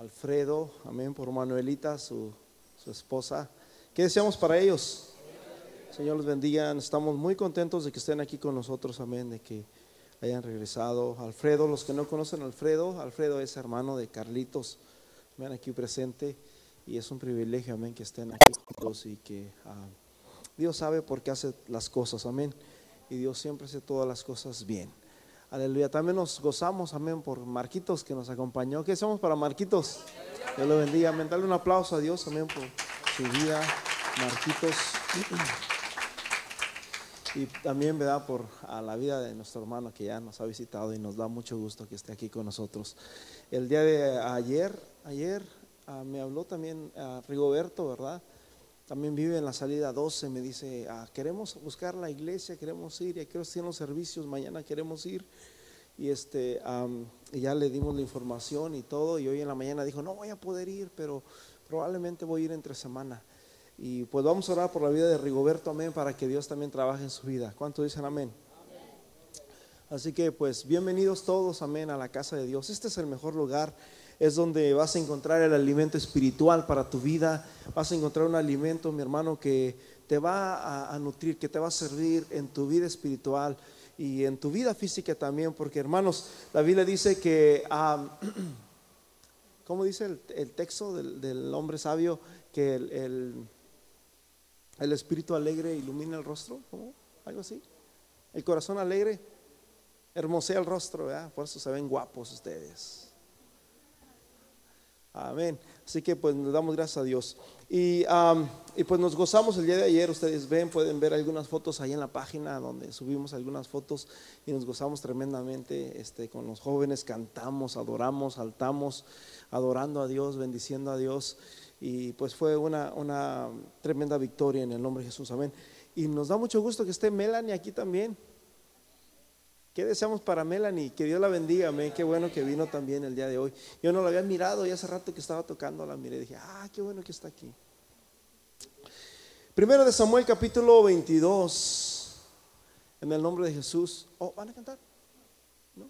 Alfredo, amén, por Manuelita, su, su esposa. ¿Qué deseamos para ellos? Señor los bendiga. Estamos muy contentos de que estén aquí con nosotros, amén, de que hayan regresado. Alfredo, los que no conocen Alfredo, Alfredo es hermano de Carlitos, ven aquí presente y es un privilegio, amén, que estén aquí juntos y que ah, Dios sabe por qué hace las cosas, amén. Y Dios siempre hace todas las cosas bien. Aleluya. También nos gozamos, amén, por Marquitos que nos acompañó. ¿Qué hacemos para Marquitos? Dios lo bendiga. Amén. Dale un aplauso a Dios, amén, por su vida, Marquitos. Y también, ¿verdad? Por a la vida de nuestro hermano que ya nos ha visitado y nos da mucho gusto que esté aquí con nosotros. El día de ayer, ayer ah, me habló también ah, Rigoberto, ¿verdad? También vive en la salida 12, me dice, ah, queremos buscar la iglesia, queremos ir, y aquí tienen los servicios, mañana queremos ir. Y este, ya le dimos la información y todo, y hoy en la mañana dijo, no voy a poder ir, pero probablemente voy a ir entre semana. Y pues vamos a orar por la vida de Rigoberto, amén, para que Dios también trabaje en su vida. ¿Cuánto dicen amén? Así que pues bienvenidos todos, amén, a la casa de Dios. Este es el mejor lugar es donde vas a encontrar el alimento espiritual para tu vida, vas a encontrar un alimento, mi hermano, que te va a, nutrir, que te va a servir en tu vida espiritual y en tu vida física también, porque hermanos, la Biblia dice que, ¿cómo dice el, texto del, hombre sabio? Que el, el, espíritu alegre ilumina el rostro, ¿cómo? Algo así. El corazón alegre hermosea el rostro, ¿verdad? Por eso se ven guapos ustedes. Amén. Así que pues nos damos gracias a Dios. Y, y, pues nos gozamos el día de ayer, ustedes ven, pueden ver algunas fotos ahí en la página donde subimos algunas fotos y nos gozamos tremendamente este, con los jóvenes, cantamos, adoramos, saltamos, adorando a Dios, bendiciendo a Dios. Y pues fue una, una tremenda victoria en el nombre de Jesús, amén. Y nos da mucho gusto que esté Melanie aquí también. ¿Qué deseamos para Melanie? Que Dios la bendiga, amén. Qué bueno que vino también el día de hoy. Yo no la había mirado y hace rato que estaba tocando la miré y dije, ah, qué bueno que está aquí. Primero de Samuel capítulo 22, en el nombre de Jesús. Oh, ¿van a cantar? No.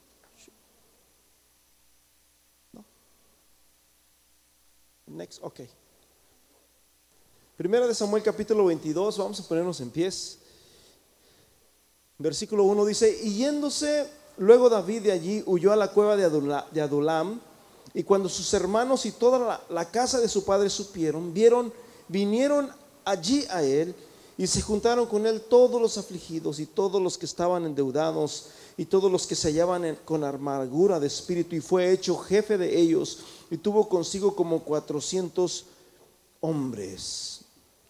No. Next, ok. Primero de Samuel capítulo 22, vamos a ponernos en pies. Versículo 1 dice, y yéndose luego David de allí, huyó a la cueva de Adulam, y cuando sus hermanos y toda la, casa de su padre supieron, vieron, vinieron allí a él, y se juntaron con él todos los afligidos y todos los que estaban endeudados y todos los que se hallaban con amargura de espíritu y fue hecho jefe de ellos y tuvo consigo como cuatrocientos hombres.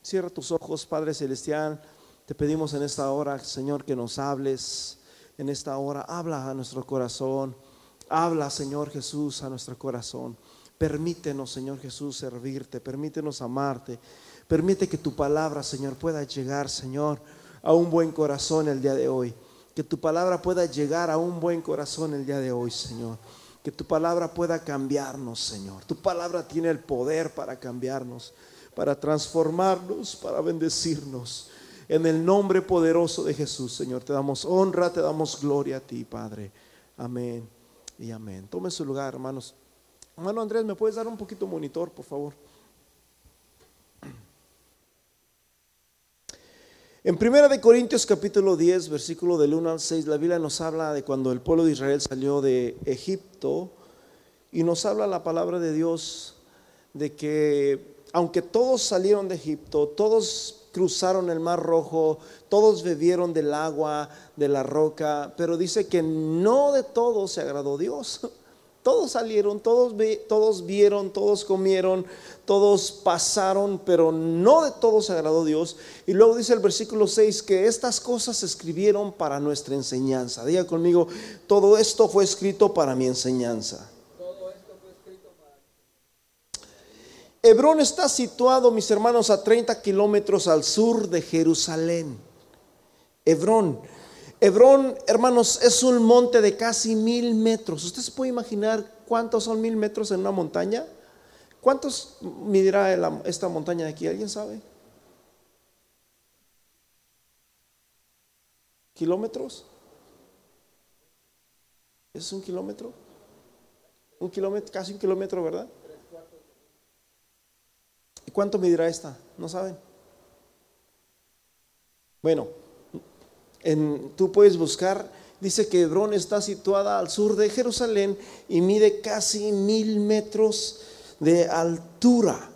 Cierra tus ojos, Padre Celestial. Te pedimos en esta hora, Señor, que nos hables. En esta hora, habla a nuestro corazón. Habla, Señor Jesús, a nuestro corazón. Permítenos, Señor Jesús, servirte. Permítenos amarte. Permite que tu palabra, Señor, pueda llegar, Señor, a un buen corazón el día de hoy. Que tu palabra pueda llegar a un buen corazón el día de hoy, Señor. Que tu palabra pueda cambiarnos, Señor. Tu palabra tiene el poder para cambiarnos, para transformarnos, para bendecirnos. En el nombre poderoso de Jesús, Señor, te damos honra, te damos gloria a ti, Padre. Amén y amén. Tome su lugar, hermanos. Hermano Andrés, ¿me puedes dar un poquito monitor, por favor? En Primera de Corintios capítulo 10, versículo del 1 al 6, la Biblia nos habla de cuando el pueblo de Israel salió de Egipto y nos habla la palabra de Dios de que aunque todos salieron de Egipto, todos cruzaron el mar rojo, todos bebieron del agua de la roca, pero dice que no de todos se agradó Dios. Todos salieron, todos, todos vieron, todos comieron, todos pasaron, pero no de todos se agradó Dios. Y luego dice el versículo 6 que estas cosas se escribieron para nuestra enseñanza. Diga conmigo, todo esto fue escrito para mi enseñanza. Hebrón está situado, mis hermanos, a 30 kilómetros al sur de Jerusalén. Hebrón. Hebrón, hermanos, es un monte de casi mil metros. ¿Usted se puede imaginar cuántos son mil metros en una montaña? ¿Cuántos medirá esta montaña de aquí? ¿Alguien sabe? ¿Kilómetros? ¿Es un kilómetro? Un kilómetro, casi un kilómetro, ¿verdad? ¿Y cuánto medirá esta? ¿No saben? Bueno, en, tú puedes buscar, dice que Hebrón está situada al sur de Jerusalén y mide casi mil metros de altura.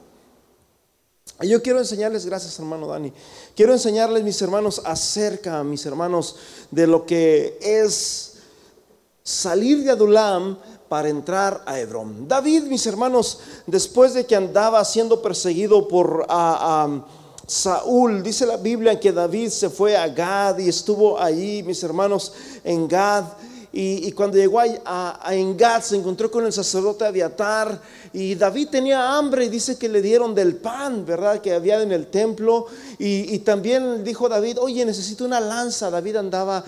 Y yo quiero enseñarles, gracias hermano Dani, quiero enseñarles mis hermanos acerca, mis hermanos, de lo que es salir de Adulam para entrar a Hebrón. David, mis hermanos, después de que andaba siendo perseguido por Saúl, dice la Biblia que David se fue a Gad y estuvo allí, mis hermanos, en Gad. Y, cuando llegó a, a, Engat se encontró con el sacerdote Abiatar y David tenía hambre y dice que le dieron del pan, ¿verdad? Que había en el templo. Y, también dijo David, oye, necesito una lanza. David andaba,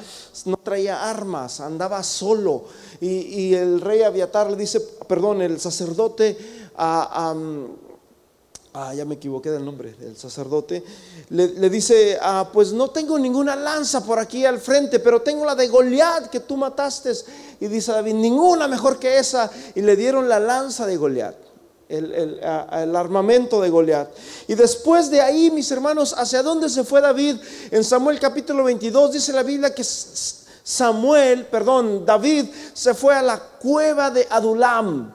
no traía armas, andaba solo. Y, el rey Abiatar le dice, perdón, el sacerdote ah, ya me equivoqué del nombre del sacerdote, le, dice, ah, pues no tengo ninguna lanza por aquí al frente, pero tengo la de Goliat que tú mataste. Y dice David, ninguna mejor que esa. Y le dieron la lanza de Goliat. El, el, armamento de Goliat. Y después de ahí, mis hermanos, ¿hacia dónde se fue David? En Samuel capítulo 22 dice la Biblia que Samuel, perdón, David se fue a la cueva de Adulam.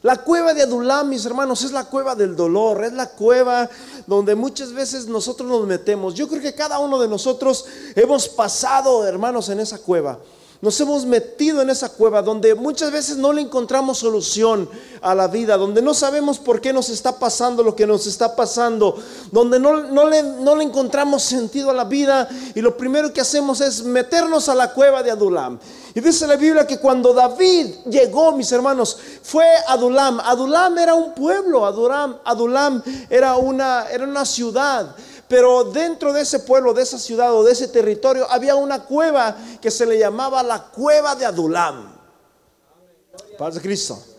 La cueva de Adulam, mis hermanos, es la cueva del dolor, es la cueva donde muchas veces nosotros nos metemos. Yo creo que cada uno de nosotros hemos pasado, hermanos, en esa cueva. Nos hemos metido en esa cueva donde muchas veces no le encontramos solución a la vida, donde no sabemos por qué nos está pasando lo que nos está pasando, donde no, no, le, no le encontramos sentido a la vida y lo primero que hacemos es meternos a la cueva de Adulam. Y dice la Biblia que cuando David llegó, mis hermanos, fue a Adulam. Adulam era un pueblo, Adulam, Adulam era, una, era una ciudad. Pero dentro de ese pueblo, de esa ciudad o de ese territorio, había una cueva que se le llamaba la cueva de Adulam. Paz de Cristo.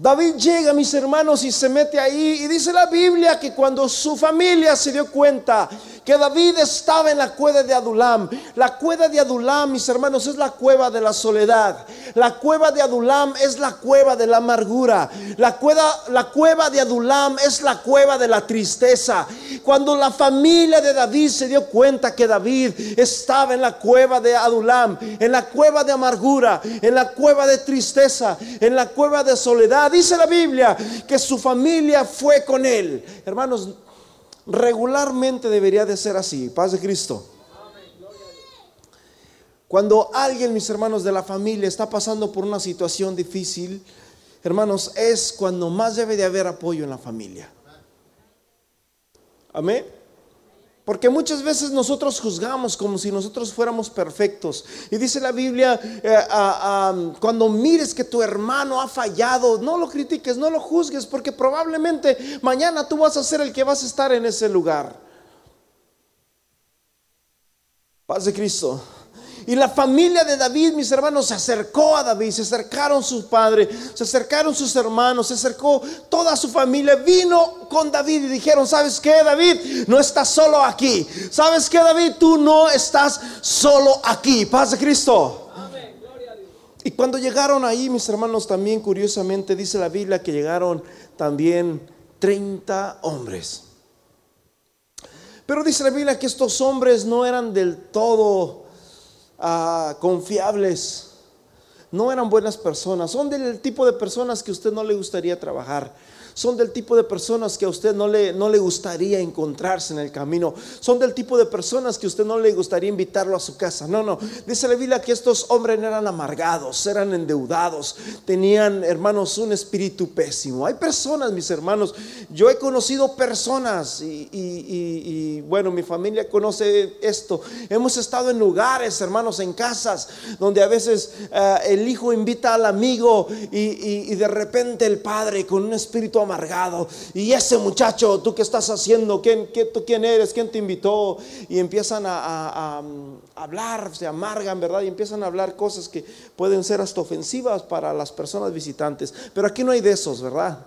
David llega, mis hermanos, y se mete ahí. Y dice la Biblia que cuando su familia se dio cuenta que David estaba en la cueva de Adulam. La cueva de Adulam, mis hermanos, es la cueva de la soledad. La cueva de Adulam es la cueva de la amargura. La cueva, la cueva de Adulam es la cueva de la tristeza. Cuando la familia de David se dio cuenta que David estaba en la cueva de Adulam, en la cueva de amargura, en la cueva de tristeza, en la cueva de soledad, dice la Biblia que su familia fue con él. Hermanos, regularmente debería de ser así. Paz de Cristo. Cuando alguien, mis hermanos de la familia, está pasando por una situación difícil, hermanos, es cuando más debe de haber apoyo en la familia. Amén. Porque muchas veces nosotros juzgamos como si nosotros fuéramos perfectos. Y dice la Biblia, eh, cuando mires que tu hermano ha fallado, no lo critiques, no lo juzgues, porque probablemente mañana tú vas a ser el que vas a estar en ese lugar. Paz de Cristo. Y la familia de David, mis hermanos, se acercó a David, se acercaron sus padres, se acercaron sus hermanos, se acercó toda su familia, vino con David y dijeron, ¿sabes qué, David? No estás solo aquí. ¿Sabes qué, David? Tú no estás solo aquí. Paz de Cristo. Y cuando llegaron ahí, mis hermanos, también curiosamente dice la Biblia que llegaron también 30 hombres. Pero dice la Biblia que estos hombres no eran del todo Ah, confiables. No eran buenas personas. Son del tipo de personas que usted no le gustaría trabajar son del tipo de personas que a usted no le, no le gustaría encontrarse en el camino. Son del tipo de personas que a usted no le gustaría invitarlo a su casa. No, no. Dice la Biblia que estos hombres eran amargados, eran endeudados, tenían, hermanos, un espíritu pésimo. Hay personas, mis hermanos, yo he conocido personas y, bueno, mi familia conoce esto. Hemos estado en lugares, hermanos, en casas, donde a veces eh, el hijo invita al amigo y, y de repente el padre con un espíritu amargado. Y ese muchacho, ¿tú qué estás haciendo? ¿Quién, tú quién eres? ¿Quién te invitó? Y empiezan a, hablar, se amargan, ¿verdad? Y empiezan a hablar cosas que pueden ser hasta ofensivas para las personas visitantes. Pero aquí no hay de esos, ¿verdad?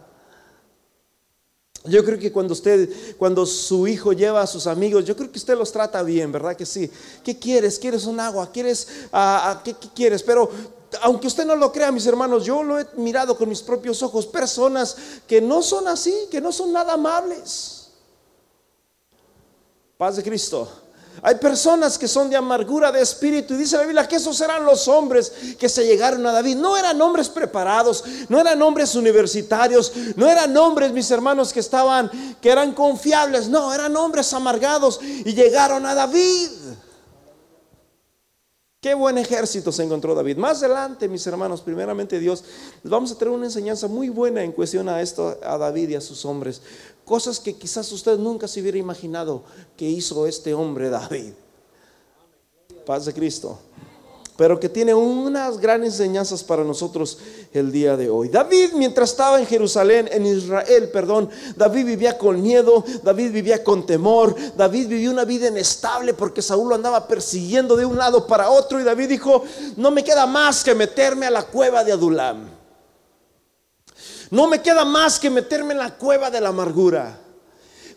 Yo creo que cuando usted, cuando su hijo lleva a sus amigos, yo creo que usted los trata bien, ¿verdad que sí? ¿Qué quieres? ¿Quieres un agua? ¿Quieres, a qué, quieres? Pero aunque usted no lo crea, mis hermanos, yo lo he mirado con mis propios ojos, personas que no son así, que no son nada amables. Paz de Cristo. Hay personas que son de amargura de espíritu y dice la Biblia que esos eran los hombres que se llegaron a David. No eran hombres preparados, no eran hombres universitarios, no eran hombres, mis hermanos, que estaban, que eran confiables. No, eran hombres amargados y llegaron a David. Qué buen ejército se encontró David. Más adelante, mis hermanos, primeramente Dios, les vamos a traer una enseñanza muy buena en cuestión a esto, a David y a sus hombres. Cosas que quizás usted nunca se hubiera imaginado que hizo este hombre David. Paz de Cristo pero que tiene unas grandes enseñanzas para nosotros el día de hoy. David, mientras estaba en Jerusalén, en Israel, perdón, David vivía con miedo, David vivía con temor, David vivía una vida inestable porque Saúl lo andaba persiguiendo de un lado para otro y David dijo, no me queda más que meterme a la cueva de Adulam. No me queda más que meterme en la cueva de la amargura.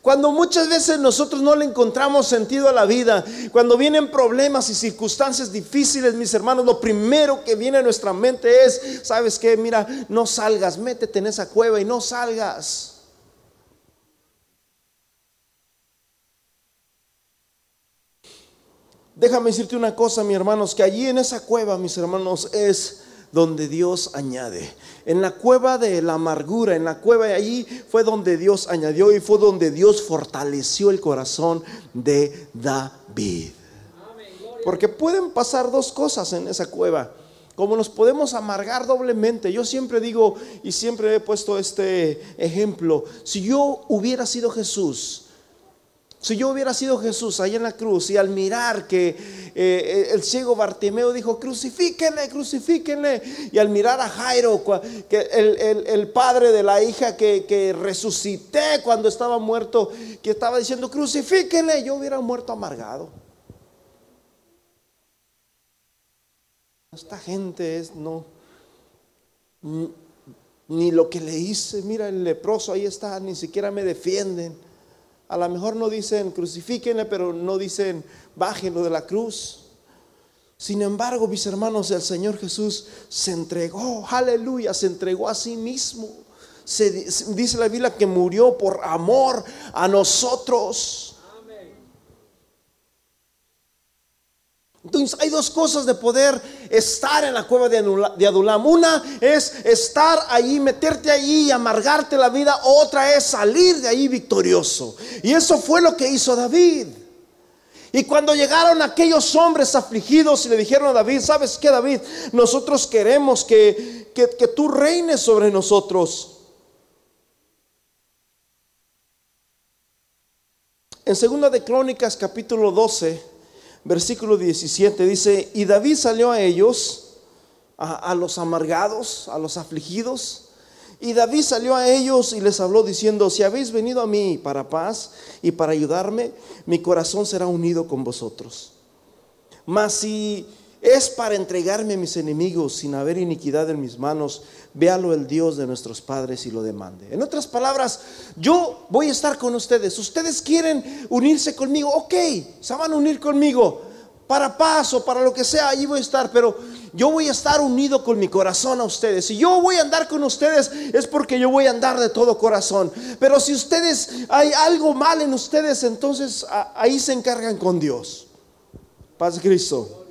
Cuando muchas veces nosotros no le encontramos sentido a la vida, cuando vienen problemas y circunstancias difíciles, mis hermanos, lo primero que viene a nuestra mente es, ¿sabes qué? Mira, no salgas, métete en esa cueva y no salgas. Déjame decirte una cosa, mis hermanos, que allí en esa cueva, mis hermanos, es donde Dios añade. En la cueva de la amargura, en la cueva de allí fue donde Dios añadió y fue donde Dios fortaleció el corazón de David. Porque pueden pasar dos cosas en esa cueva. Como nos podemos amargar doblemente. Yo siempre digo y siempre he puesto este ejemplo. Si yo hubiera sido Jesús, si yo hubiera sido Jesús ahí en la cruz y al mirar que eh, el ciego Bartimeo dijo, crucifíquenle, crucifíquenle, y al mirar a Jairo, que el, padre de la hija que, resucité cuando estaba muerto, que estaba diciendo, crucifíquenle, yo hubiera muerto amargado. Esta gente es, no, ni lo que le hice, mira el leproso ahí está, ni siquiera me defienden. A lo mejor no dicen crucifíquenle, pero no dicen bájenlo de la cruz. Sin embargo, mis hermanos, el Señor Jesús se entregó, aleluya, se entregó a sí mismo. Se, dice la Biblia que murió por amor a nosotros. Entonces hay dos cosas de poder estar en la cueva de Adulam. Una es estar ahí, meterte ahí y amargarte la vida. Otra es salir de ahí victorioso. Y eso fue lo que hizo David. Y cuando llegaron aquellos hombres afligidos y le dijeron a David, ¿sabes qué David? Nosotros queremos que, que, que tú reines sobre nosotros. En segunda de Crónicas capítulo 12 versículo 17 dice, y David salió a ellos, a, los amargados, a los afligidos, y David salió a ellos y les habló diciendo, si habéis venido a mí para paz y para ayudarme, mi corazón será unido con vosotros. Mas si es para entregarme a mis enemigos sin haber iniquidad en mis manos, véalo el Dios de nuestros padres y lo demande. En otras palabras, yo voy a estar con ustedes. Ustedes quieren unirse conmigo, ok, se van a unir conmigo para paz o para lo que sea, allí voy a estar, pero yo voy a estar unido con mi corazón a ustedes. Si yo voy a andar con ustedes es porque yo voy a andar de todo corazón. Pero si ustedes hay algo mal en ustedes, entonces ahí se encargan con Dios. Paz Cristo.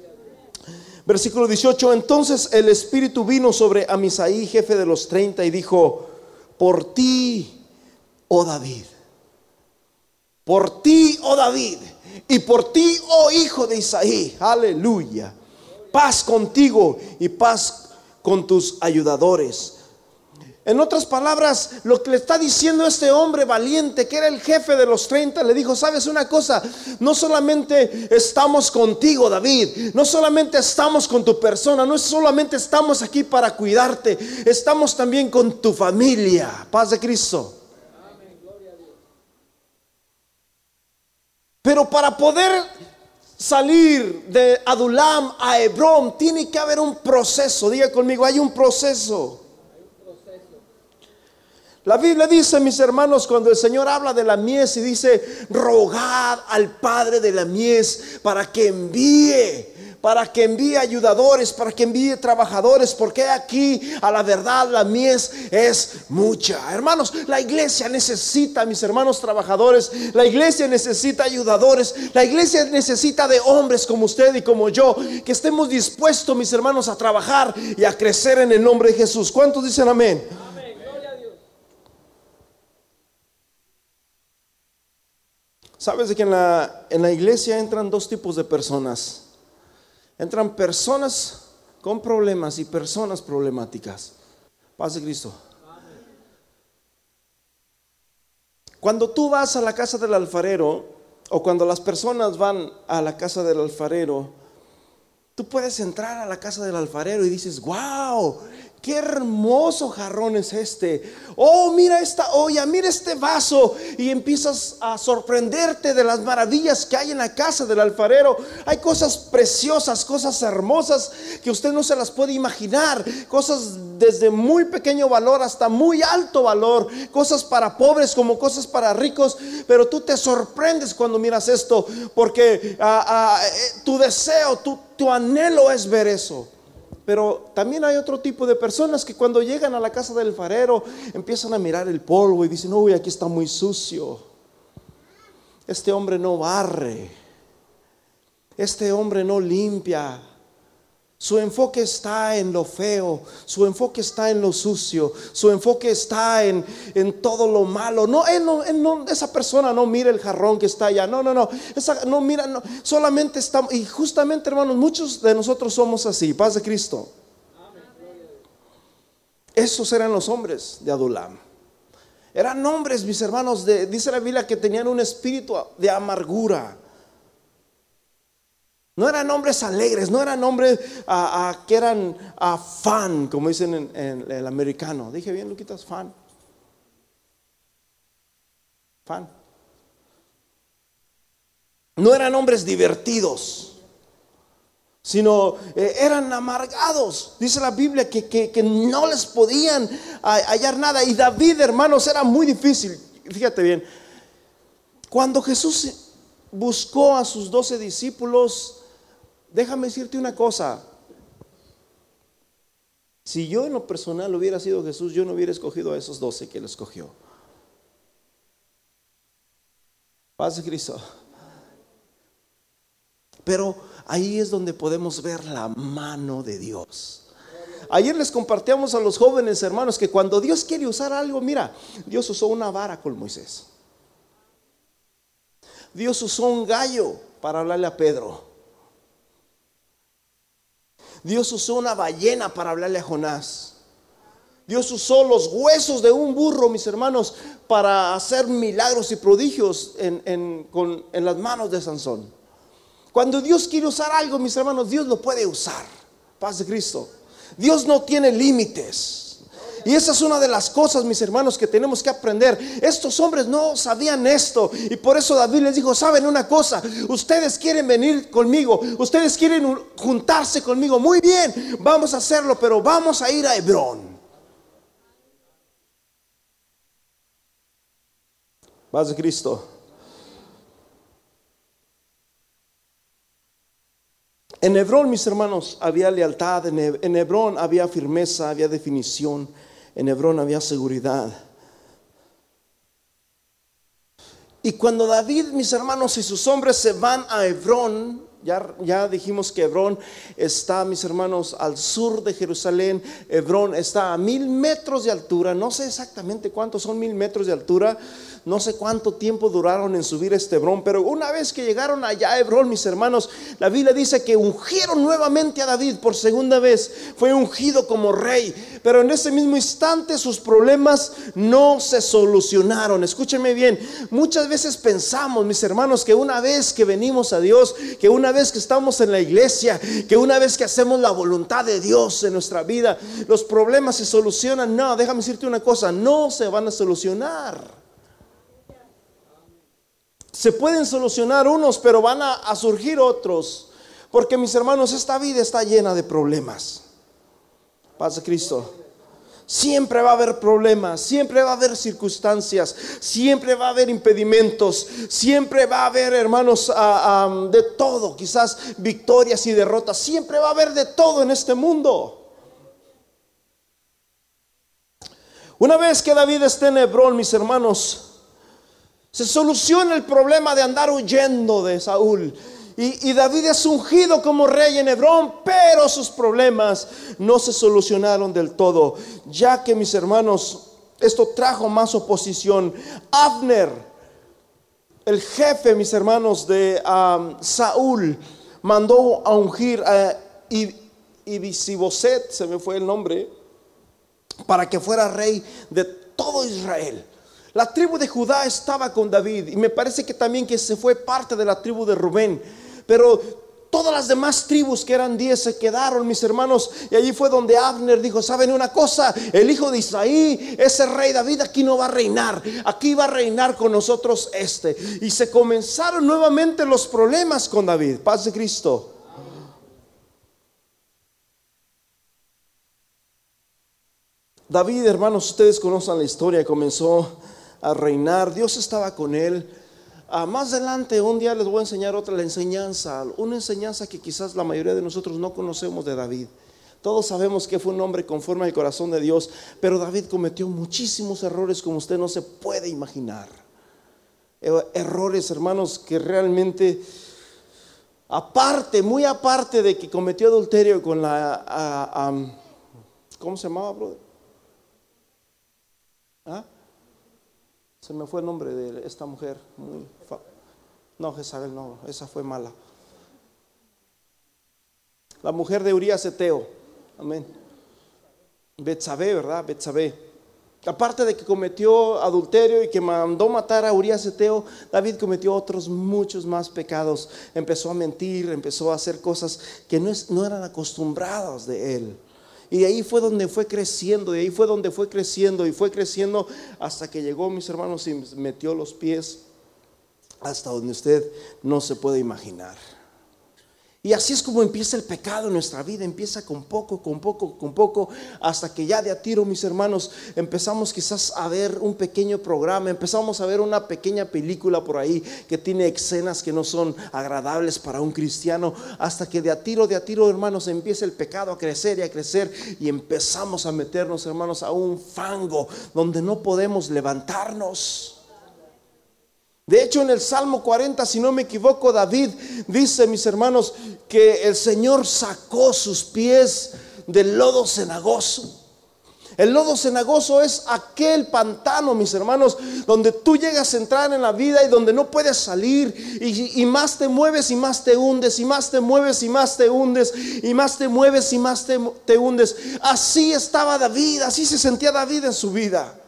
Versículo 18, entonces el Espíritu vino sobre Amisaí, jefe de los 30, y dijo, por ti, oh David, por ti, oh David, y por ti, oh hijo de Isaí, aleluya, paz contigo y paz con tus ayudadores en otras palabras, lo que le está diciendo este hombre valiente, que era el jefe de los 30, le dijo, sabes una cosa, no solamente estamos contigo, David, no solamente estamos con tu persona, no solamente estamos aquí para cuidarte, estamos también con tu familia. Paz de Cristo. Pero para poder salir de Adulam a Hebrón, tiene que haber un proceso. Diga conmigo, hay un proceso. La Biblia dice, mis hermanos, cuando el Señor habla de la mies y dice, rogad al Padre de la mies para que envíe para que envíe ayudadores, para que envíe trabajadores, porque aquí a la verdad la mies es mucha. Hermanos, la iglesia necesita, mis hermanos trabajadores, la iglesia necesita ayudadores, la iglesia necesita de hombres como usted y como yo, que estemos dispuestos, mis hermanos, a trabajar y a crecer en el nombre de Jesús. ¿Cuántos dicen amén? Sabes que en la, en la iglesia entran dos tipos de personas. Entran personas con problemas y personas problemáticas. Paz de Cristo. Cuando tú vas a la casa del alfarero, o cuando las personas van a la casa del alfarero, tú puedes entrar a la casa del alfarero y dices, wow, qué hermoso jarrón es este. Oh, mira esta olla, mira este vaso. Y empiezas a sorprenderte de las maravillas que hay en la casa del alfarero. Hay cosas preciosas, cosas hermosas que usted no se las puede imaginar. Cosas desde muy pequeño valor hasta muy alto valor. Cosas para pobres como cosas para ricos. Pero tú te sorprendes cuando miras esto porque ah, ah, eh, tu deseo, tu, tu anhelo es ver eso. Pero también hay otro tipo de personas que cuando llegan a la casa del farero empiezan a mirar el polvo y dicen, uy, aquí está muy sucio. Este hombre no barre. Este hombre no limpia. Su enfoque está en lo feo, su enfoque está en lo sucio, su enfoque está en, todo lo malo. No, esa persona no mira el jarrón que está allá. No, no, no. Esa, no mira, no, solamente estamos. Y justamente, hermanos, muchos de nosotros somos así. Paz de Cristo. Esos eran los hombres de Adulam. Eran hombres, mis hermanos, de, dice la Biblia que tenían un espíritu de amargura no eran hombres alegres, no eran hombres que eran fan, como dicen en, el americano. Dije bien, Luquitas, fan. Fan. No eran hombres divertidos, sino eh, eran amargados. Dice la Biblia que, que no les podían hallar nada. Y David, hermanos, era muy difícil. Fíjate bien, cuando Jesús buscó a sus doce discípulos, Déjame decirte una cosa. Si yo en lo personal hubiera sido Jesús, yo no hubiera escogido a esos doce que él escogió. Paz Cristo. Pero ahí es donde podemos ver la mano de Dios. Ayer les compartíamos a los jóvenes hermanos que cuando Dios quiere usar algo, mira, Dios usó una vara con Moisés. Dios usó un gallo para hablarle a Pedro. Dios usó una ballena para hablarle a Jonás. Dios usó los huesos de un burro, mis hermanos, para hacer milagros y prodigios en, las manos de Sansón. Cuando Dios quiere usar algo, mis hermanos, Dios lo puede usar. Paz de Cristo. Dios no tiene límites. Y esa es una de las cosas, mis hermanos, que tenemos que aprender. Estos hombres no sabían esto. Y por eso David les dijo, saben una cosa, ustedes quieren venir conmigo, ustedes quieren juntarse conmigo. Muy bien, vamos a hacerlo, pero vamos a ir a Hebrón. Paz de Cristo. En Hebrón, mis hermanos, había lealtad, en Hebrón había firmeza, había definición en Hebrón había seguridad. Y cuando David, mis hermanos y sus hombres se van a Hebrón, ya, dijimos que Hebrón está, mis hermanos, al sur de Jerusalén. Hebrón está a mil metros de altura. No sé exactamente cuántos son mil metros de altura. No sé cuánto tiempo duraron en subir este Hebrón, pero una vez que llegaron allá a Hebrón, mis hermanos, la Biblia dice que ungieron nuevamente a David por segunda vez. Fue ungido como rey, pero en ese mismo instante sus problemas no se solucionaron. Escúchenme bien, muchas veces pensamos, mis hermanos, que una vez que venimos a Dios, que una vez que estamos en la iglesia, que una vez que hacemos la voluntad de Dios en nuestra vida, los problemas se solucionan. No, déjame decirte una cosa, no se van a solucionar. Se pueden solucionar unos, pero van a, surgir otros. Porque mis hermanos, esta vida está llena de problemas. Paz de Cristo. Siempre va a haber problemas, siempre va a haber circunstancias, siempre va a haber impedimentos, siempre va a haber, hermanos, ah, ah, de todo, quizás victorias y derrotas, siempre va a haber de todo en este mundo. Una vez que David esté en Hebrón, mis hermanos, se soluciona el problema de andar huyendo de Saúl. Y, David es ungido como rey en Hebrón, pero sus problemas no se solucionaron del todo, ya que mis hermanos, esto trajo más oposición. Abner, el jefe, mis hermanos, de Saúl, mandó a ungir a Ibisiboset, se me fue el nombre, para que fuera rey de todo Israel. La tribu de Judá estaba con David y me parece que también que se fue parte de la tribu de Rubén. Pero todas las demás tribus que eran diez se quedaron, mis hermanos. Y allí fue donde Abner dijo, ¿saben una cosa? El hijo de Isaí, ese rey David aquí no va a reinar. Aquí va a reinar con nosotros este. Y se comenzaron nuevamente los problemas con David. Paz de Cristo. David, hermanos, ustedes conocen la historia, comenzó a reinar, Dios estaba con él, Ah, más adelante, un día les voy a enseñar otra, la enseñanza, una enseñanza que quizás la mayoría de nosotros no conocemos de David. Todos sabemos que fue un hombre conforme al corazón de Dios, pero David cometió muchísimos errores como usted no se puede imaginar. Eh, errores, hermanos, que realmente, aparte, muy aparte de que cometió adulterio con la, ¿cómo se llamaba, brother? ¿Ah? Se me fue el nombre de esta mujer. No, Jezabel no, esa fue mala. La mujer de Urias Eteo. Amén. Betsabé, ¿verdad? Betsabé. Aparte de que cometió adulterio y que mandó matar a Urias Eteo, David cometió otros muchos más pecados. Empezó a mentir, empezó a hacer cosas que no, eran acostumbradas de él. Y ahí fue donde fue creciendo, de ahí fue donde fue creciendo y fue creciendo hasta que llegó, mis hermanos, y metió los pies hasta donde usted no se puede imaginar. Y así es como empieza el pecado en nuestra vida, empieza con poco, con poco, con poco, hasta que ya de a tiro, mis hermanos, empezamos quizás a ver un pequeño programa, empezamos a ver una pequeña película por ahí que tiene escenas que no son agradables para un cristiano, hasta que de a tiro, de a tiro, hermanos, empieza el pecado a crecer y a crecer y empezamos a meternos, hermanos, a un fango donde no podemos levantarnos. De hecho, en el Salmo 40, si no me equivoco, David dice, mis hermanos, que el Señor sacó sus pies del lodo cenagoso. El lodo cenagoso es aquel pantano, mis hermanos, donde tú llegas a entrar en la vida y donde no puedes salir y, más te mueves y más te hundes y más te mueves y más te hundes y más te mueves y más te, hundes. Así estaba David, así se sentía David en su vida.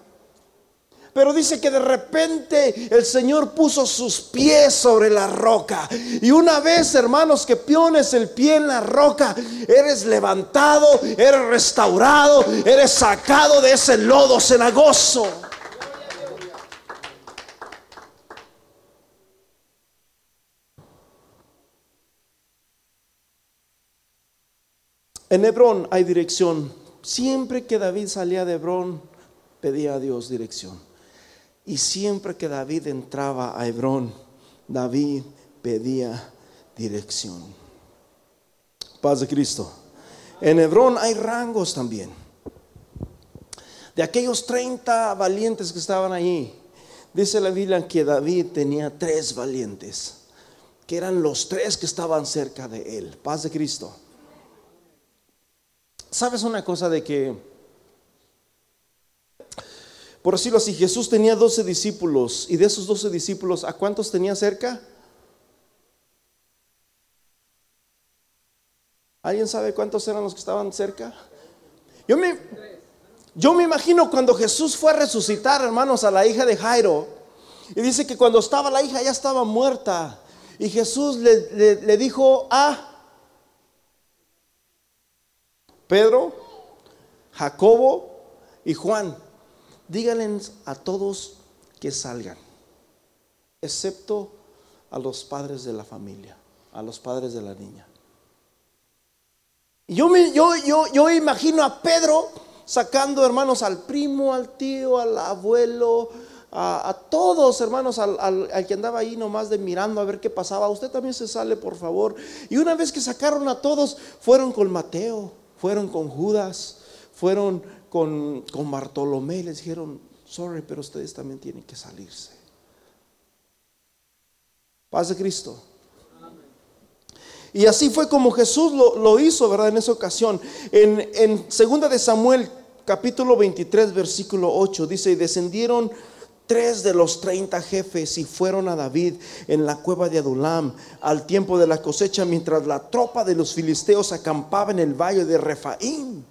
Pero dice que de repente el Señor puso sus pies sobre la roca. Y una vez, hermanos, que piones el pie en la roca, eres levantado, eres restaurado, eres sacado de ese lodo cenagoso. En Hebrón hay dirección. Siempre que David salía de Hebrón, pedía a Dios dirección. Y siempre que David entraba a Hebrón, David pedía dirección. Paz de Cristo. En Hebrón hay rangos también. De aquellos 30 valientes que estaban allí, dice la Biblia que David tenía tres valientes, que eran los tres que estaban cerca de él. Paz de Cristo. ¿Sabes una cosa de que por decirlo así, Jesús tenía 12 discípulos y de esos 12 discípulos, ¿a cuántos tenía cerca? ¿Alguien sabe cuántos eran los que estaban cerca? Yo me, yo me imagino cuando Jesús fue a resucitar, hermanos, a la hija de Jairo. Y dice que cuando estaba la hija ya estaba muerta. Y Jesús le, le dijo a Pedro, Jacobo y Juan, díganle a todos que salgan, excepto a los padres de la familia, a los padres de la niña. Yo, yo, yo, yo imagino a Pedro sacando, hermanos, al primo, al tío, al abuelo, a, todos, hermanos, al, al, que andaba ahí nomás de mirando a ver qué pasaba. Usted también se sale, por favor. Y una vez que sacaron a todos, fueron con Mateo, fueron con Judas, fueron con, con Bartolomé. Les dijeron, sorry, pero ustedes también tienen que salirse. Paz de Cristo. Y así fue como Jesús lo, hizo, ¿verdad? En esa ocasión. En, en segunda de Samuel, capítulo 23, versículo 8, dice, y descendieron tres de los treinta jefes y fueron a David en la cueva de Adulam al tiempo de la cosecha mientras la tropa de los filisteos acampaba en el valle de Refaín.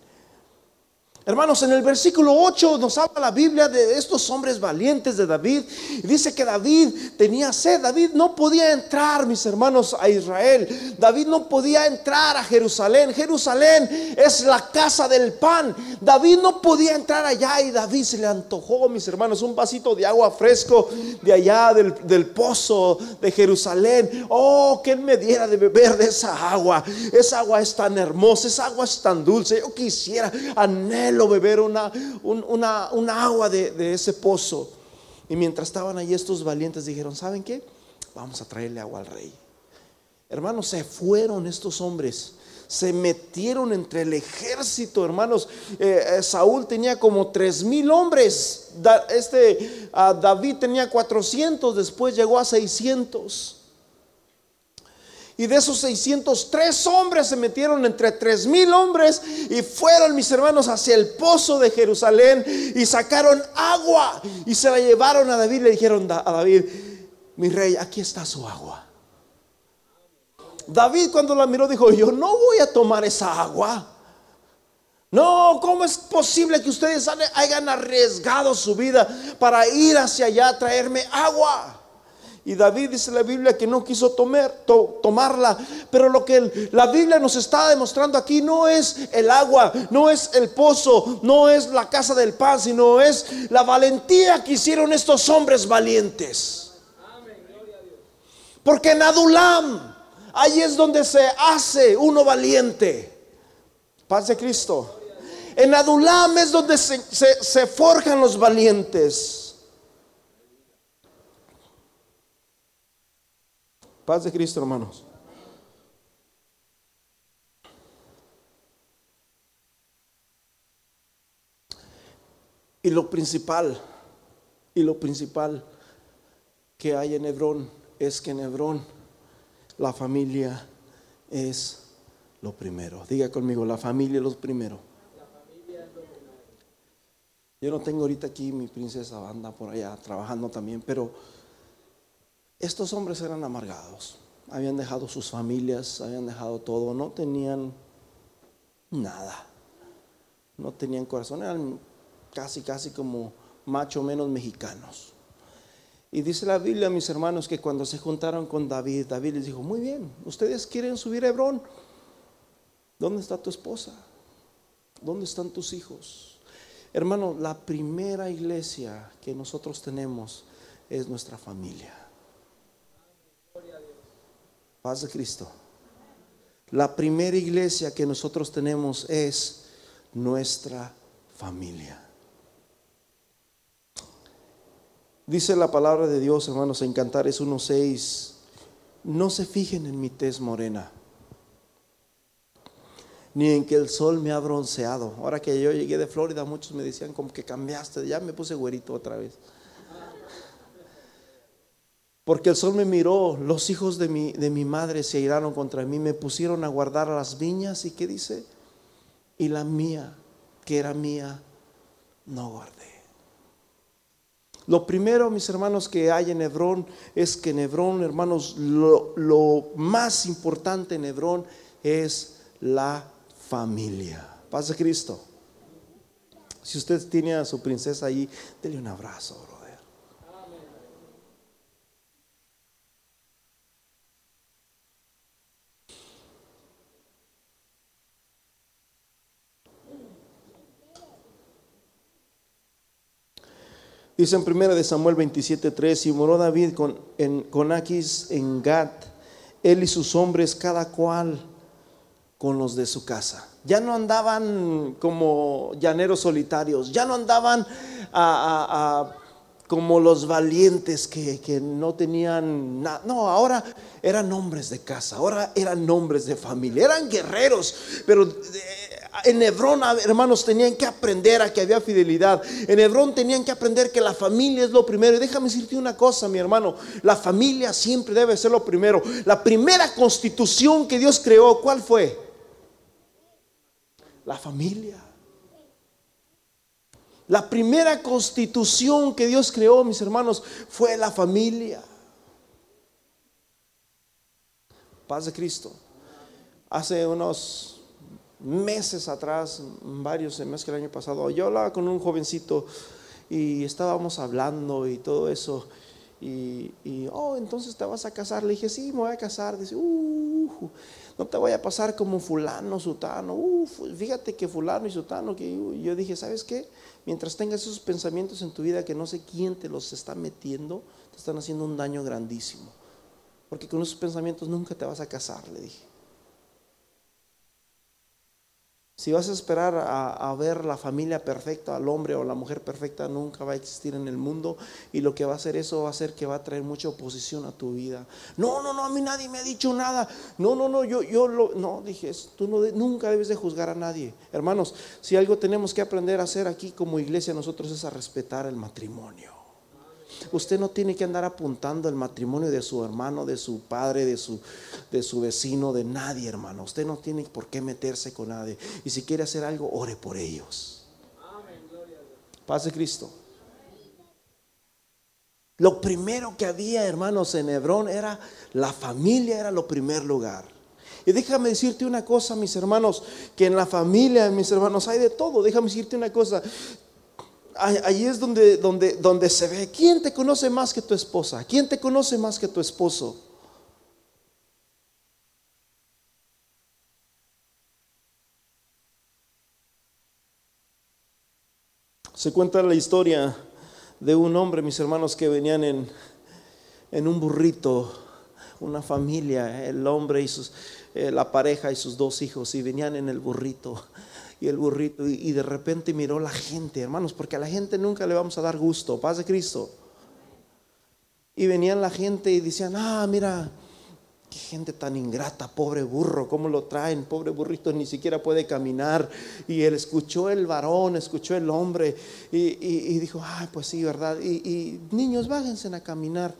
Hermanos, en el versículo 8 nos habla la Biblia de estos hombres valientes de David. Y dice que David tenía sed. David no podía entrar, mis hermanos, a Israel. David no podía entrar a Jerusalén. Jerusalén es la casa del pan. David no podía entrar allá y David se le antojó, mis hermanos, un vasito de agua fresco de allá del, pozo de Jerusalén. Oh, que él me diera de beber de esa agua. Esa agua es tan hermosa, esa agua es tan dulce. Yo quisiera, anhelo beber una, una, agua de, de ese pozo. Y mientras estaban allí estos valientes dijeron, ¿saben qué? Vamos a traerle agua al rey. Hermanos, se fueron estos hombres se metieron entre el ejército, hermanos. Eh, eh, Saúl tenía como tres mil hombres. este David tenía 400, después llegó a 600. Y de esos 603 hombres se metieron entre 3 mil hombres y fueron mis hermanos hacia el pozo de Jerusalén y sacaron agua y se la llevaron a David. Le dijeron a David, mi rey, aquí está su agua. David cuando la miró dijo, yo no voy a tomar esa agua. No, ¿cómo es posible que ustedes hayan arriesgado su vida para ir hacia allá a traerme agua? Y David dice la Biblia que no quiso tomar, tomarla. Pero lo que la Biblia nos está demostrando aquí no es el agua, no es el pozo, no es la casa del pan, sino es la valentía que hicieron estos hombres valientes. Porque en Adulam, ahí es donde se hace uno valiente. Paz de Cristo. En Adulam es donde se forjan los valientes. Paz de Cristo, hermanos. Y lo principal, y lo principal que hay en Hebrón es que en Hebrón la familia es lo primero. Diga conmigo, la familia es lo primero. Yo no tengo ahorita aquí mi princesa banda por allá trabajando también, pero estos hombres eran amargados, habían dejado sus familias, habían dejado todo, no tenían nada, no tenían corazón, eran casi, casi como macho menos mexicanos. Y dice la Biblia, mis hermanos, que cuando se juntaron con David, David les dijo, muy bien, ustedes quieren subir a Hebrón, ¿dónde está tu esposa? ¿Dónde están tus hijos? Hermano, la primera iglesia que nosotros tenemos es nuestra familia paz de Cristo. La primera iglesia que nosotros tenemos es nuestra familia. Dice la palabra de Dios, hermanos, en Cantares 1.6, no se fijen en mi tez morena, ni en que el sol me ha bronceado. Ahora que yo llegué de Florida, muchos me decían como que cambiaste, ya me puse güerito otra vez. Porque el sol me miró, los hijos de mi, de mi madre se iraron contra mí, me pusieron a guardar las viñas y ¿qué dice? Y la mía, que era mía, no guardé. Lo primero, mis hermanos, que hay en Hebrón es que en Hebrón, hermanos, lo, lo más importante en Hebrón es la familia. Paz de Cristo. Si usted tiene a su princesa ahí, dele un abrazo, Dice en 1 de Samuel 27:3, y moró David con, en, con Aquis en Gat, él y sus hombres, cada cual con los de su casa. Ya no andaban como llaneros solitarios, ya no andaban como los valientes que, no tenían nada. No, ahora eran hombres de casa, ahora eran hombres de familia, eran guerreros, pero... Eh, en Hebrón, hermanos, tenían que aprender a que había fidelidad. En Hebrón tenían que aprender que la familia es lo primero. Y déjame decirte una cosa, mi hermano. La familia siempre debe ser lo primero. La primera constitución que Dios creó, ¿cuál fue? La familia. La primera constitución que Dios creó, mis hermanos, fue la familia. Paz de Cristo. Hace unos meses atrás, varios meses que el año pasado, yo hablaba con un jovencito y estábamos hablando y todo eso. Y, oh, entonces te vas a casar. Le dije, sí, me voy a casar. Dice, uh, no te voy a pasar como fulano, sutano. Uh, fíjate que fulano y sutano. Que yo dije, ¿sabes qué? Mientras tengas esos pensamientos en tu vida que no sé quién te los está metiendo, te están haciendo un daño grandísimo. Porque con esos pensamientos nunca te vas a casar, le dije. Si vas a esperar a, ver la familia perfecta, al hombre o la mujer perfecta, nunca va a existir en el mundo. Y lo que va a hacer eso va a hacer que va a traer mucha oposición a tu vida. No, no, no, a mí nadie me ha dicho nada. No, no, no, yo, yo lo, no, dije, tú no, nunca debes de juzgar a nadie. Hermanos, si algo tenemos que aprender a hacer aquí como iglesia nosotros es a respetar el matrimonio. Usted no tiene que andar apuntando el matrimonio de su hermano, de su padre, de su, de su vecino, de nadie, hermano. Usted no tiene por qué meterse con nadie. Y si quiere hacer algo, ore por ellos. Paz de Cristo. Lo primero que había, hermanos, en Hebrón era la familia, era lo primer lugar. Y déjame decirte una cosa, mis hermanos, que en la familia, mis hermanos, hay de todo. Déjame decirte una cosa, Allí es donde, donde, donde se ve quién te conoce más que tu esposa, quién te conoce más que tu esposo. Se cuenta la historia de un hombre, mis hermanos, que venían en, en un burrito, una familia, el hombre y sus, eh, la pareja y sus dos hijos, y venían en el burrito y el burrito. Y, de repente miró la gente, hermanos, porque a la gente nunca le vamos a dar gusto, paz de Cristo. Y venían la gente y decían, ah, mira, qué gente tan ingrata, pobre burro, cómo lo traen, pobre burrito, ni siquiera puede caminar. Y él escuchó el varón, escuchó el hombre y, dijo, ah, pues sí, ¿verdad? Y, y niños, bájense a caminar.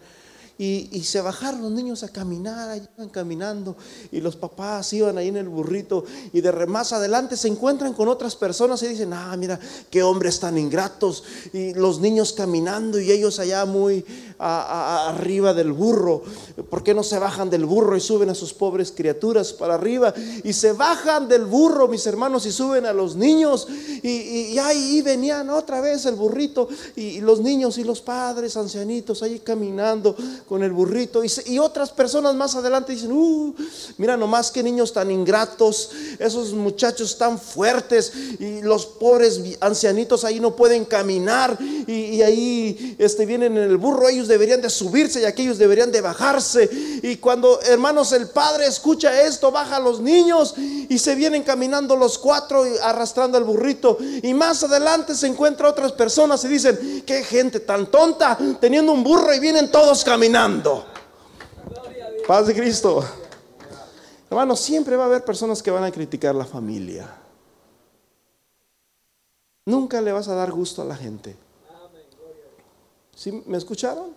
Y, se bajaron los niños a caminar, iban caminando y los papás iban ahí en el burrito y de más adelante se encuentran con otras personas y dicen, ah, mira, qué hombres tan ingratos y los niños caminando y ellos allá muy arriba del burro, ¿por qué no se bajan del burro y suben a sus pobres criaturas para arriba? Y se bajan del burro, mis hermanos, y suben a los niños y, ahí venían otra vez el burrito y los niños y los padres ancianitos ahí caminando con el burrito. Y, otras personas más adelante dicen, uh, mira nomás qué niños tan ingratos, esos muchachos tan fuertes y los pobres ancianitos ahí no pueden caminar y, ahí este, vienen en el burro, ellos deberían de subirse y aquellos deberían de bajarse. Y cuando, hermanos, el padre escucha esto, baja a los niños y se vienen caminando los cuatro arrastrando el burrito. Y más adelante se encuentra otras personas y dicen, qué gente tan tonta, teniendo un burro y vienen todos caminando. Paz de Cristo. Hermano, siempre va a haber personas que van a criticar la familia. Nunca le vas a dar gusto a la gente. ¿Sí? ¿Me escucharon?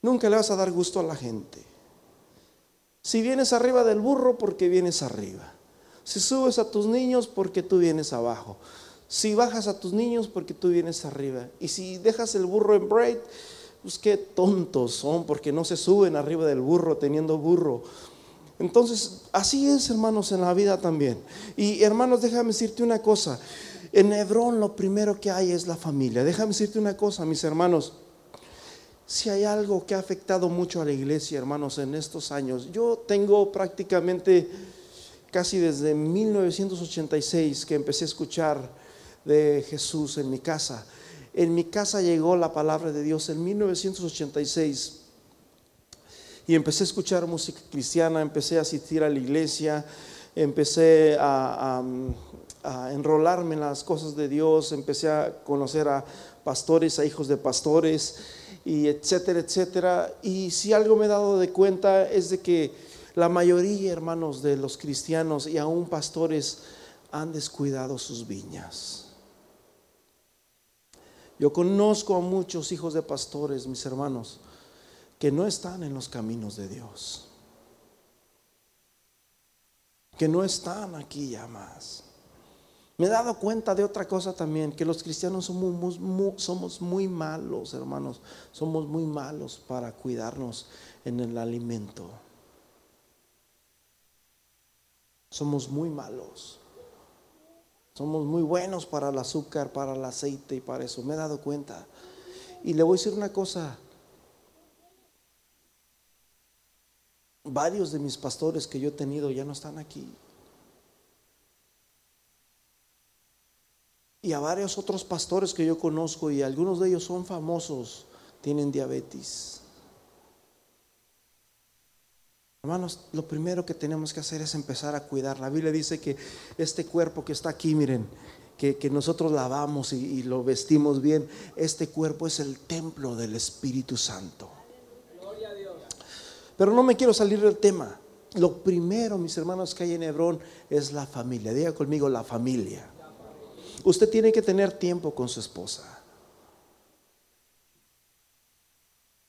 Nunca le vas a dar gusto a la gente. Si vienes arriba del burro, porque vienes arriba. Si subes a tus niños, porque tú vienes abajo. Si bajas a tus niños, porque tú vienes arriba. Y si dejas el burro en braid, pues qué tontos son porque no se suben arriba del burro teniendo burro. Entonces, así es, hermanos, en la vida también. Y hermanos, déjame decirte una cosa. En Hebrón lo primero que hay es la familia. Déjame decirte una cosa, mis hermanos. Si hay algo que ha afectado mucho a la iglesia, hermanos, en estos años, yo tengo prácticamente casi desde 1986 que empecé a escuchar de Jesús en mi casa. En mi casa llegó la palabra de Dios en 1986 y empecé a escuchar música cristiana, empecé a asistir a la iglesia, empecé a, enrolarme en las cosas de Dios, empecé a conocer a pastores, a hijos de pastores, y etcétera, etcétera. Y si algo me he dado de cuenta es de que la mayoría, hermanos, de los cristianos y aún pastores han descuidado sus viñas. Yo conozco a muchos hijos de pastores, mis hermanos, que no están en los caminos de Dios que no están aquí ya más. Me he dado cuenta de otra cosa también, que los cristianos somos muy, somos muy malos, hermanos. Somos muy malos para cuidarnos en el alimento. Somos muy malos. Somos muy buenos para el azúcar, para el aceite y para eso. Me he dado cuenta. Y le voy a decir una cosa. Varios de mis pastores que yo he tenido ya no están aquí. Y a varios otros pastores que yo conozco y algunos de ellos son famosos, tienen diabetes. Hermanos, lo primero que tenemos que hacer es empezar a cuidar. La Biblia dice que este cuerpo que está aquí, miren, que, nosotros lavamos y lo vestimos bien, este cuerpo es el templo del Espíritu Santo. Pero no me quiero salir del tema. Lo primero, mis hermanos, que hay en Hebrón es la familia. Diga conmigo la familia. Usted tiene que tener tiempo con su esposa.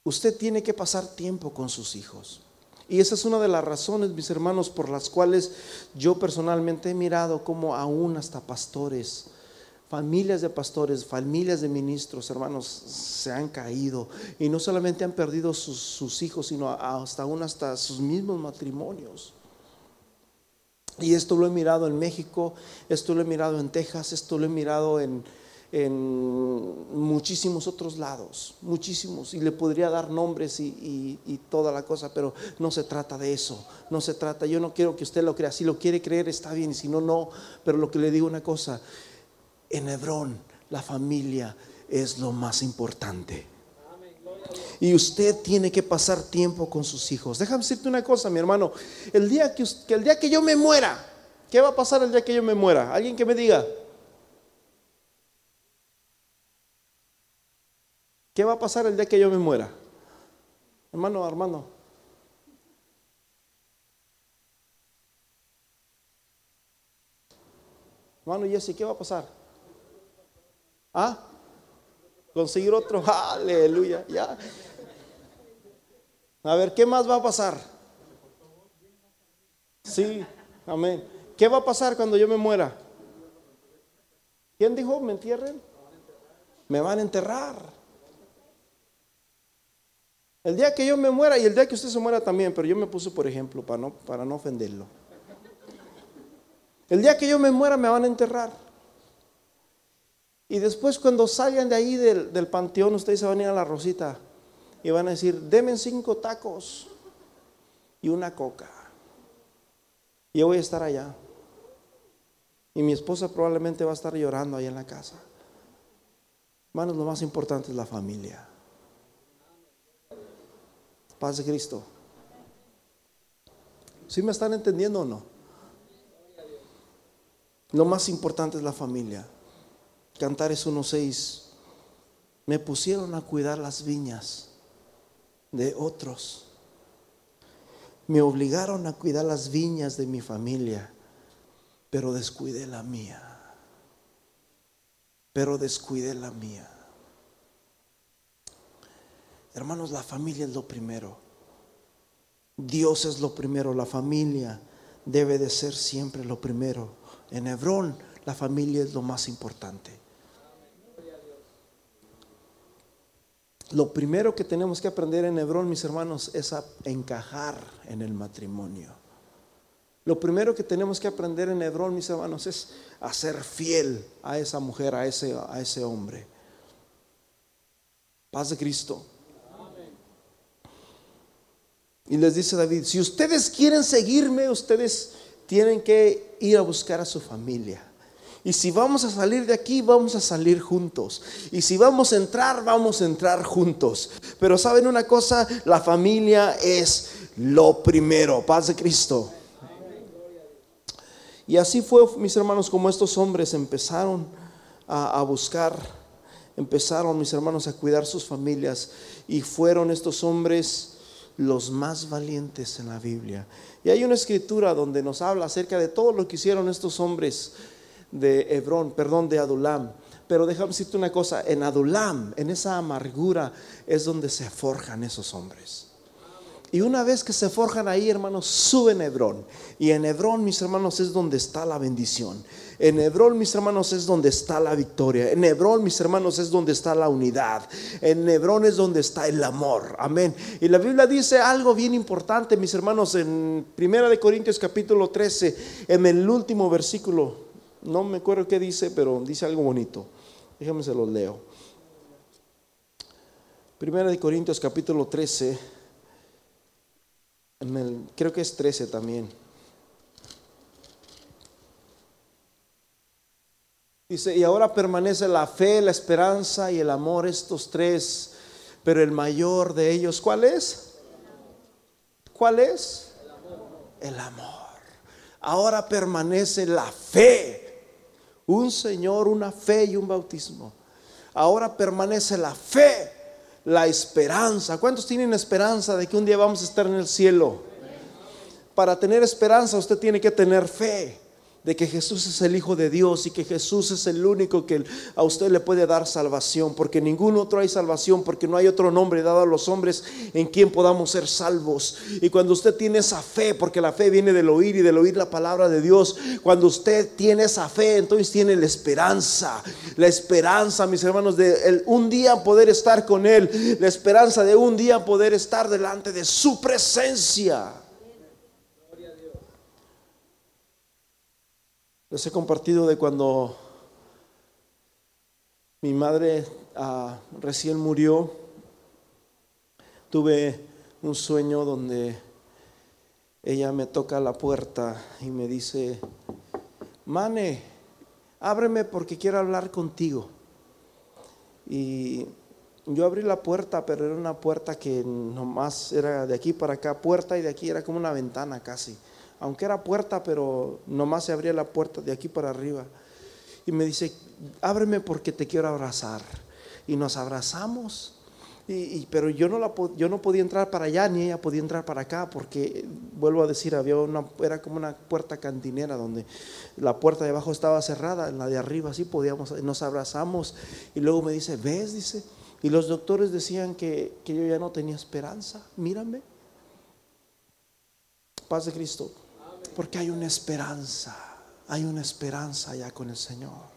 Usted tiene que pasar tiempo con sus hijos. Y esa es una de las razones, mis hermanos, por las cuales yo personalmente he mirado como aún hasta pastores Familias de pastores, familias de ministros, hermanos, se han caído y no solamente han perdido sus, hijos, sino hasta aún hasta sus mismos matrimonios. Y esto lo he mirado en México, esto lo he mirado en Texas, esto lo he mirado en, muchísimos otros lados, muchísimos, y le podría dar nombres y, y, toda la cosa, pero no se trata de eso, no se trata, yo no quiero que usted lo crea, si lo quiere creer está bien, y si no, no, pero lo que le digo una cosa, en Hebrón la familia es lo más importante. Y usted tiene que pasar tiempo con sus hijos. Déjame decirte una cosa, mi hermano. El día que, el día que yo me muera, ¿qué va a pasar el día que yo me muera? Alguien que me diga. ¿Qué va a pasar el día que yo me muera? Hermano Armando. Hermano Jesse, ¿qué va a pasar? ¿Ah? Conseguir otro. Aleluya. Ya. A ver, ¿qué más va a pasar? Sí, amén. ¿Qué va a pasar cuando yo me muera? ¿Quién dijo? ¿Me entierren? Me van a enterrar. El día que yo me muera y el día que usted se muera también, pero yo me puse por ejemplo para no, para no ofenderlo. El día que yo me muera me van a enterrar. Y después cuando salgan de ahí del, panteón, ustedes se van a ir a la Rosita y van a decir, denme cinco tacos y una coca. Y yo voy a estar allá. Y mi esposa probablemente va a estar llorando ahí en la casa. Hermanos, lo más importante es la familia. Paz de Cristo. ¿Sí me están entendiendo o no? Lo más importante es la familia. Cantares 1.6, me pusieron a cuidar las viñas de otros. Me obligaron a cuidar las viñas de mi familia, pero descuidé la mía. Pero descuidé la mía. Hermanos, la familia es lo primero. Dios es lo primero, la familia debe de ser siempre lo primero. En Hebrón, la familia es lo más importante. Lo primero que tenemos que aprender en Hebrón, mis hermanos, es a encajar en el matrimonio. Lo primero que tenemos que aprender en Hebrón, mis hermanos, es a ser fiel a esa mujer, a ese, a ese hombre. Paz de Cristo. Y les dice David, si ustedes quieren seguirme, ustedes tienen que ir a buscar a su familia. Y si vamos a salir de aquí, vamos a salir juntos. Y si vamos a entrar, vamos a entrar juntos. Pero saben una cosa, la familia es lo primero. Paz de Cristo. Y así fue, mis hermanos, como estos hombres empezaron a, buscar, empezaron, mis hermanos, a cuidar sus familias y fueron estos hombres los más valientes en la Biblia. Y hay una escritura donde nos habla acerca de todo lo que hicieron estos hombres de Hebrón, perdón, de Adulam. Pero déjame decirte una cosa, en Adulam, en esa amargura, es donde se forjan esos hombres. Y una vez que se forjan ahí, hermanos, suben a Hebrón. Y en Hebrón, mis hermanos, es donde está la bendición. En Hebrón, mis hermanos, es donde está la victoria. En Hebrón, mis hermanos, es donde está la unidad. En Hebrón es donde está el amor. Amén. Y la Biblia dice algo bien importante, mis hermanos, en Primera de Corintios capítulo 13, en el último versículo. No me acuerdo qué dice, pero dice algo bonito. Déjame se los leo. Primera de Corintios capítulo 13 creo que es 13 también. Dice, y ahora permanece la fe, la esperanza y el amor, estos tres, pero el mayor de ellos, ¿cuál es? ¿Cuál es? El amor. El amor. Ahora permanece la fe. Un Señor, una fe y un bautismo. Ahora permanece la fe la esperanza. ¿Cuántos tienen esperanza de que un día vamos a estar en el cielo? Para tener esperanza usted tiene que tener fe de que Jesús es el Hijo de Dios y que Jesús es el único que a usted le puede dar salvación, porque ningún otro hay salvación, porque no hay otro nombre dado a los hombres en quien podamos ser salvos. Y cuando usted tiene esa fe, porque la fe viene del oír y del oír la palabra de Dios, cuando usted tiene esa fe, entonces tiene la esperanza, la esperanza, mis hermanos, de un día poder estar con Él, la esperanza de un día poder estar delante de su presencia. Les he compartido de cuando mi madre ah, recién murió, tuve un sueño donde ella me toca la puerta y me dice, Mane, ábreme porque quiero hablar contigo. Y yo abrí la puerta, pero era una puerta que nomás era de aquí para acá, puerta y de aquí era como una ventana casi aunque era puerta, pero nomás se abría la puerta de aquí para arriba. Y me dice, ábreme porque te quiero abrazar. Y nos abrazamos. Y, pero yo no, la, yo no podía entrar para allá ni ella podía entrar para acá porque vuelvo a decir había una era como una puerta cantinera donde la puerta de abajo estaba cerrada en la de arriba sí podíamos nos abrazamos y luego me dice ves dice y los doctores decían que, que yo ya no tenía esperanza mírame paz de Cristo porque hay una esperanza, hay una esperanza allá con el Señor.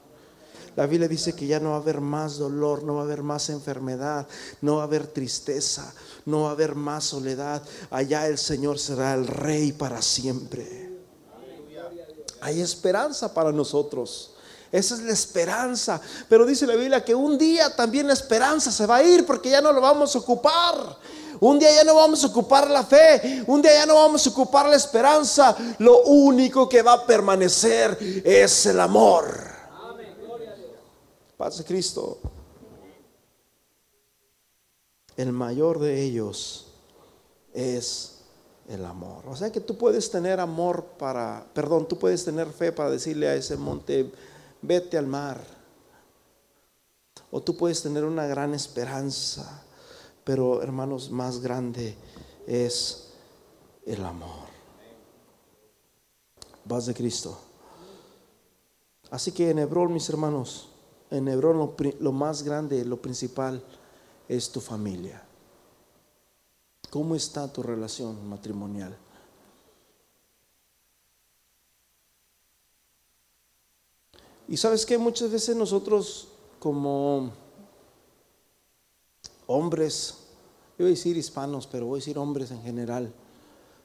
La Biblia dice que ya no va a haber más dolor, no va a haber más enfermedad, no va a haber tristeza, no va a haber más soledad. Allá el Señor será el rey para siempre. Hay esperanza para nosotros. Esa es la esperanza. Pero dice la Biblia que un día también la esperanza se va a ir porque ya no lo vamos a ocupar. Un día ya no vamos a ocupar la fe, un día ya no vamos a ocupar la esperanza. Lo único que va a permanecer es el amor. Paz de Cristo. El mayor de ellos es el amor. O sea que tú puedes tener amor para, perdón, tú puedes tener fe para decirle a ese monte, vete al mar. O tú puedes tener una gran esperanza pero hermanos, más grande es el amor. Paz de Cristo. Así que en Hebrón, mis hermanos, en Hebrón lo, lo más grande, lo principal es tu familia. ¿Cómo está tu relación matrimonial? Y sabes que muchas veces nosotros como hombres, yo voy a decir hispanos, pero voy a decir hombres en general,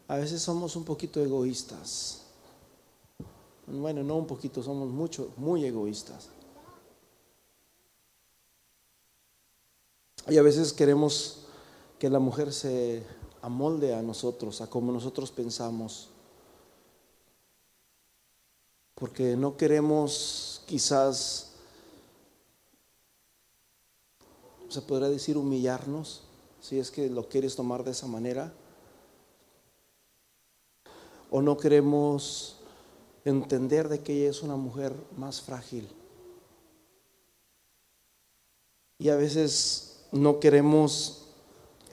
a veces somos un poquito egoístas. Bueno, no un poquito, somos mucho, muy egoístas. Y a veces queremos que la mujer se amolde a nosotros, a como nosotros pensamos. Porque no queremos quizás se podría decir humillarnos, si es que lo quieres tomar de esa manera. O no queremos entender de que ella es una mujer más frágil. Y a veces no queremos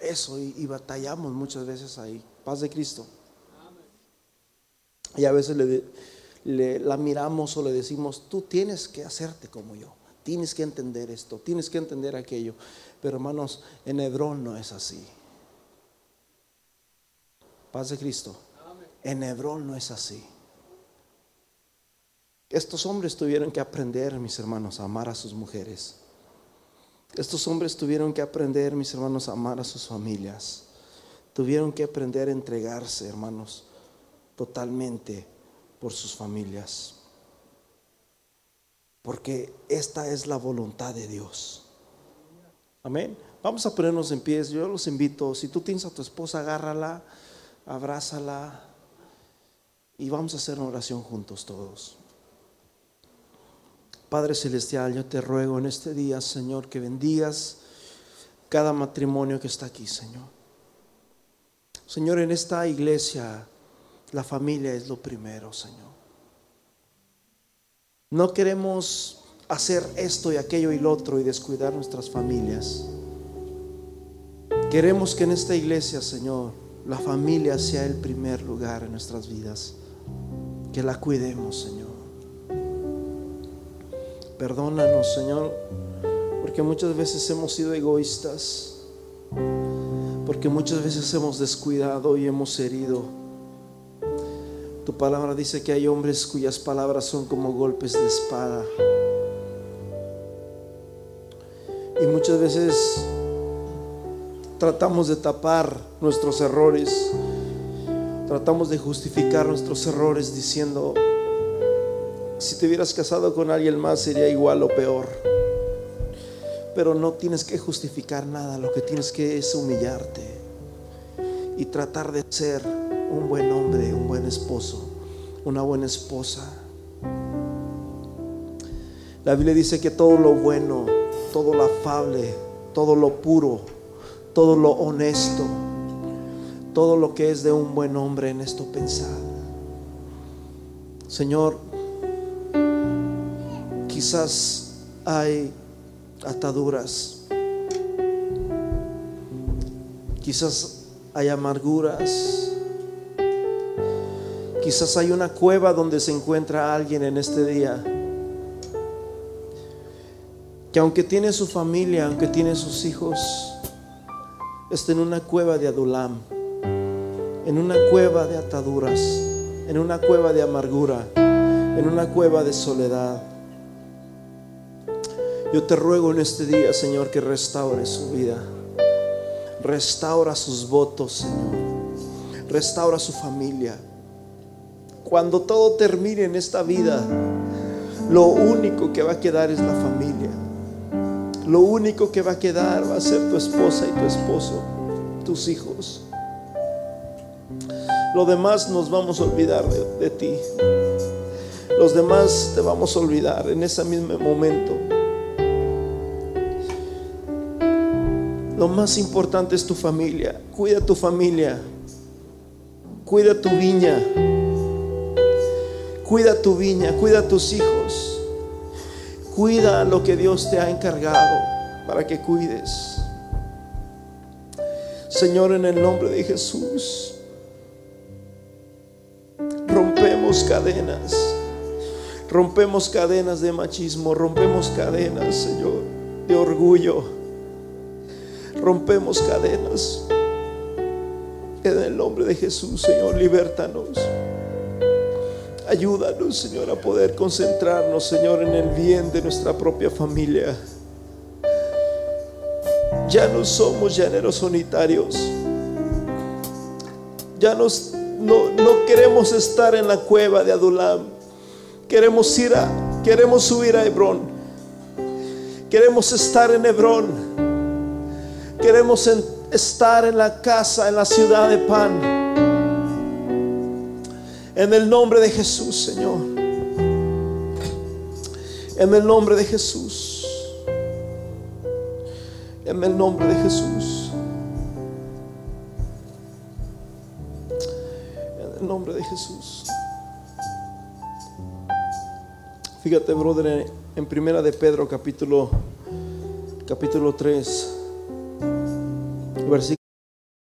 eso y, batallamos muchas veces ahí. Paz de Cristo. Y a veces le, la miramos o le decimos, tú tienes que hacerte como yo, tienes que entender esto, tienes que entender aquello. Pero hermanos, en Hebrón no es así. Paz de Cristo. En Hebrón no es así. Estos hombres tuvieron que aprender, mis hermanos, a amar a sus mujeres. Estos hombres tuvieron que aprender, mis hermanos, a amar a sus familias. Tuvieron que aprender a entregarse, hermanos, totalmente por sus familias. Porque esta es la voluntad de Dios. Amén. Vamos a ponernos en pies. Yo los invito, si tú tienes a tu esposa, agárrala, abrázala y vamos a hacer una oración juntos todos. Padre Celestial, yo te ruego en este día, Señor, que bendigas cada matrimonio que está aquí, Señor. Señor, en esta iglesia la familia es lo primero, Señor. No queremos hacer esto y aquello y lo otro y descuidar nuestras familias. Queremos que en esta iglesia, Señor, la familia sea el primer lugar en nuestras vidas. Que la cuidemos, Señor. Perdónanos, Señor, porque muchas veces hemos sido egoístas, porque muchas veces hemos descuidado y hemos herido. Tu palabra dice que hay hombres cuyas palabras son como golpes de espada. Y muchas veces tratamos de tapar nuestros errores, tratamos de justificar nuestros errores diciendo, si te hubieras casado con alguien más sería igual o peor. Pero no tienes que justificar nada, lo que tienes que es humillarte y tratar de ser un buen hombre, un buen esposo, una buena esposa. La Biblia dice que todo lo bueno, todo lo afable, todo lo puro, todo lo honesto, todo lo que es de un buen hombre en esto pensar. Señor, quizás hay ataduras, quizás hay amarguras, quizás hay una cueva donde se encuentra alguien en este día que aunque tiene su familia, aunque tiene sus hijos, está en una cueva de Adulam, en una cueva de ataduras, en una cueva de amargura, en una cueva de soledad. Yo te ruego en este día, Señor, que restaure su vida. Restaura sus votos, Señor. Restaura su familia. Cuando todo termine en esta vida, lo único que va a quedar es la familia. Lo único que va a quedar va a ser tu esposa y tu esposo, tus hijos. Lo demás nos vamos a olvidar de, ti. Los demás te vamos a olvidar en ese mismo momento. Lo más importante es tu familia. Cuida tu familia. Cuida tu viña. Cuida tu viña. Cuida tus hijos. Cuida lo que Dios te ha encargado para que cuides. Señor, en el nombre de Jesús, rompemos cadenas. Rompemos cadenas de machismo. Rompemos cadenas, Señor, de orgullo rompemos cadenas. En el nombre de Jesús, Señor, libertanos. Ayúdanos, Señor, a poder concentrarnos, Señor, en el bien de nuestra propia familia. Ya no somos llaneros unitarios. Ya no, no queremos estar en la cueva de Adulam. Queremos ir a, queremos subir a Hebrón. Queremos estar en Hebrón Queremos estar en la casa, en la ciudad de pan. En el nombre de Jesús, Señor. En el nombre de Jesús. En el nombre de Jesús. En el nombre de Jesús. Fíjate, brother, en Primera de Pedro, capítulo, capítulo 3, versículo.